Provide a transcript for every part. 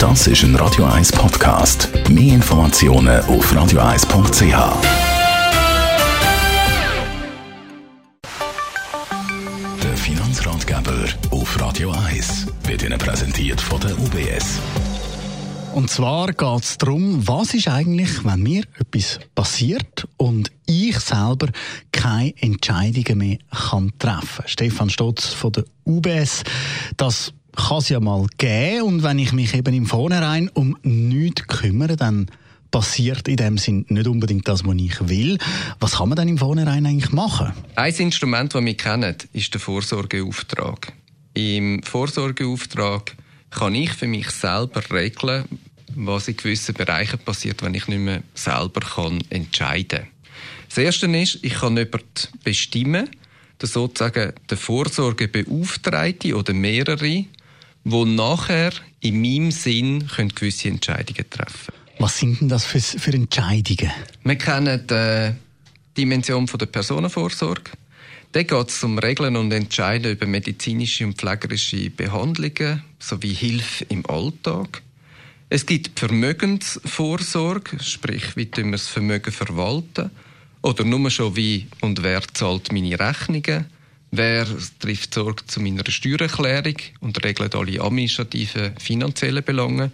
Das ist ein Radio 1 Podcast. Mehr Informationen auf radio1.ch. Der Finanzratgeber auf Radio 1 wird Ihnen präsentiert von der UBS. Und zwar geht es darum, was ist eigentlich, wenn mir etwas passiert und ich selber keine Entscheidungen mehr kann treffen Stefan Stotz von der UBS, das kann es ja mal geben und wenn ich mich eben im Vornherein um nichts kümmere, dann passiert in dem Sinn nicht unbedingt das, was ich will. Was kann man dann im Vornherein eigentlich machen? Ein Instrument, das wir kennen, ist der Vorsorgeauftrag. Im Vorsorgeauftrag kann ich für mich selber regeln, was in gewissen Bereichen passiert, wenn ich nicht mehr selber kann entscheiden kann. Das Erste ist, ich kann jemanden bestimmen, der sozusagen der Vorsorgebeauftragte oder mehrere, wo nachher in meinem Sinn können gewisse Entscheidungen treffen Was sind denn das für, für Entscheidungen? Wir kennen die Dimension der Personenvorsorge. Da geht es um Regeln und Entscheiden über medizinische und pflegerische Behandlungen sowie Hilfe im Alltag. Es gibt Vermögensvorsorge, sprich, wie wir das Vermögen verwalten. Oder nur schon wie und wer zahlt meine Rechnungen. Wer trifft Sorge zu meiner Steuererklärung und regelt alle administrativen finanziellen Belange.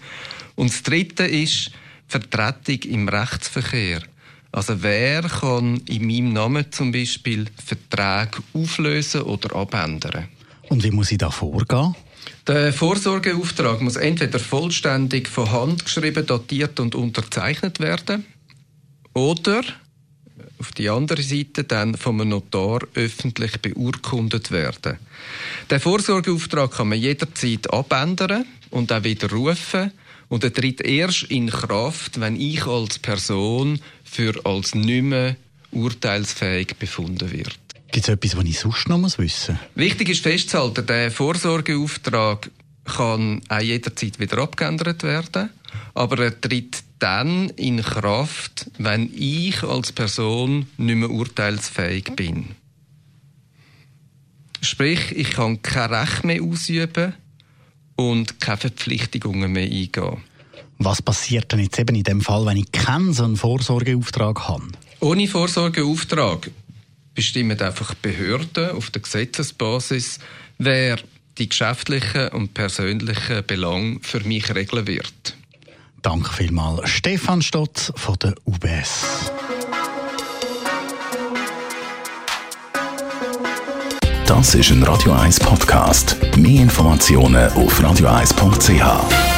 Und das Dritte ist Vertretung im Rechtsverkehr. Also wer kann in meinem Namen zum Beispiel Verträge auflösen oder abändern? Und wie muss ich da vorgehen? Der Vorsorgeauftrag muss entweder vollständig von Hand geschrieben, datiert und unterzeichnet werden oder auf die andere Seite dann vom Notar öffentlich beurkundet werden. Der Vorsorgeauftrag kann man jederzeit abändern und auch widerrufen und er tritt erst in Kraft, wenn ich als Person für als nicht mehr urteilsfähig befunden wird. Gibt es etwas, was ich sonst noch wissen muss? Wichtig ist festzuhalten, der Vorsorgeauftrag kann auch jederzeit wieder abgeändert werden, aber er tritt dann in Kraft, wenn ich als Person nicht mehr urteilsfähig bin. Sprich, ich kann kein Recht mehr ausüben und keine Verpflichtungen mehr eingehen. Was passiert denn jetzt eben in dem Fall, wenn ich keinen so einen Vorsorgeauftrag habe? Ohne Vorsorgeauftrag bestimmen einfach Behörden auf der Gesetzesbasis, wer die geschäftlichen und persönlichen Belange für mich regeln wird. Danke vielmals, Stefan Stotz von der UBS. Das ist ein Radio 1 Podcast. Mehr Informationen auf radio1.ch.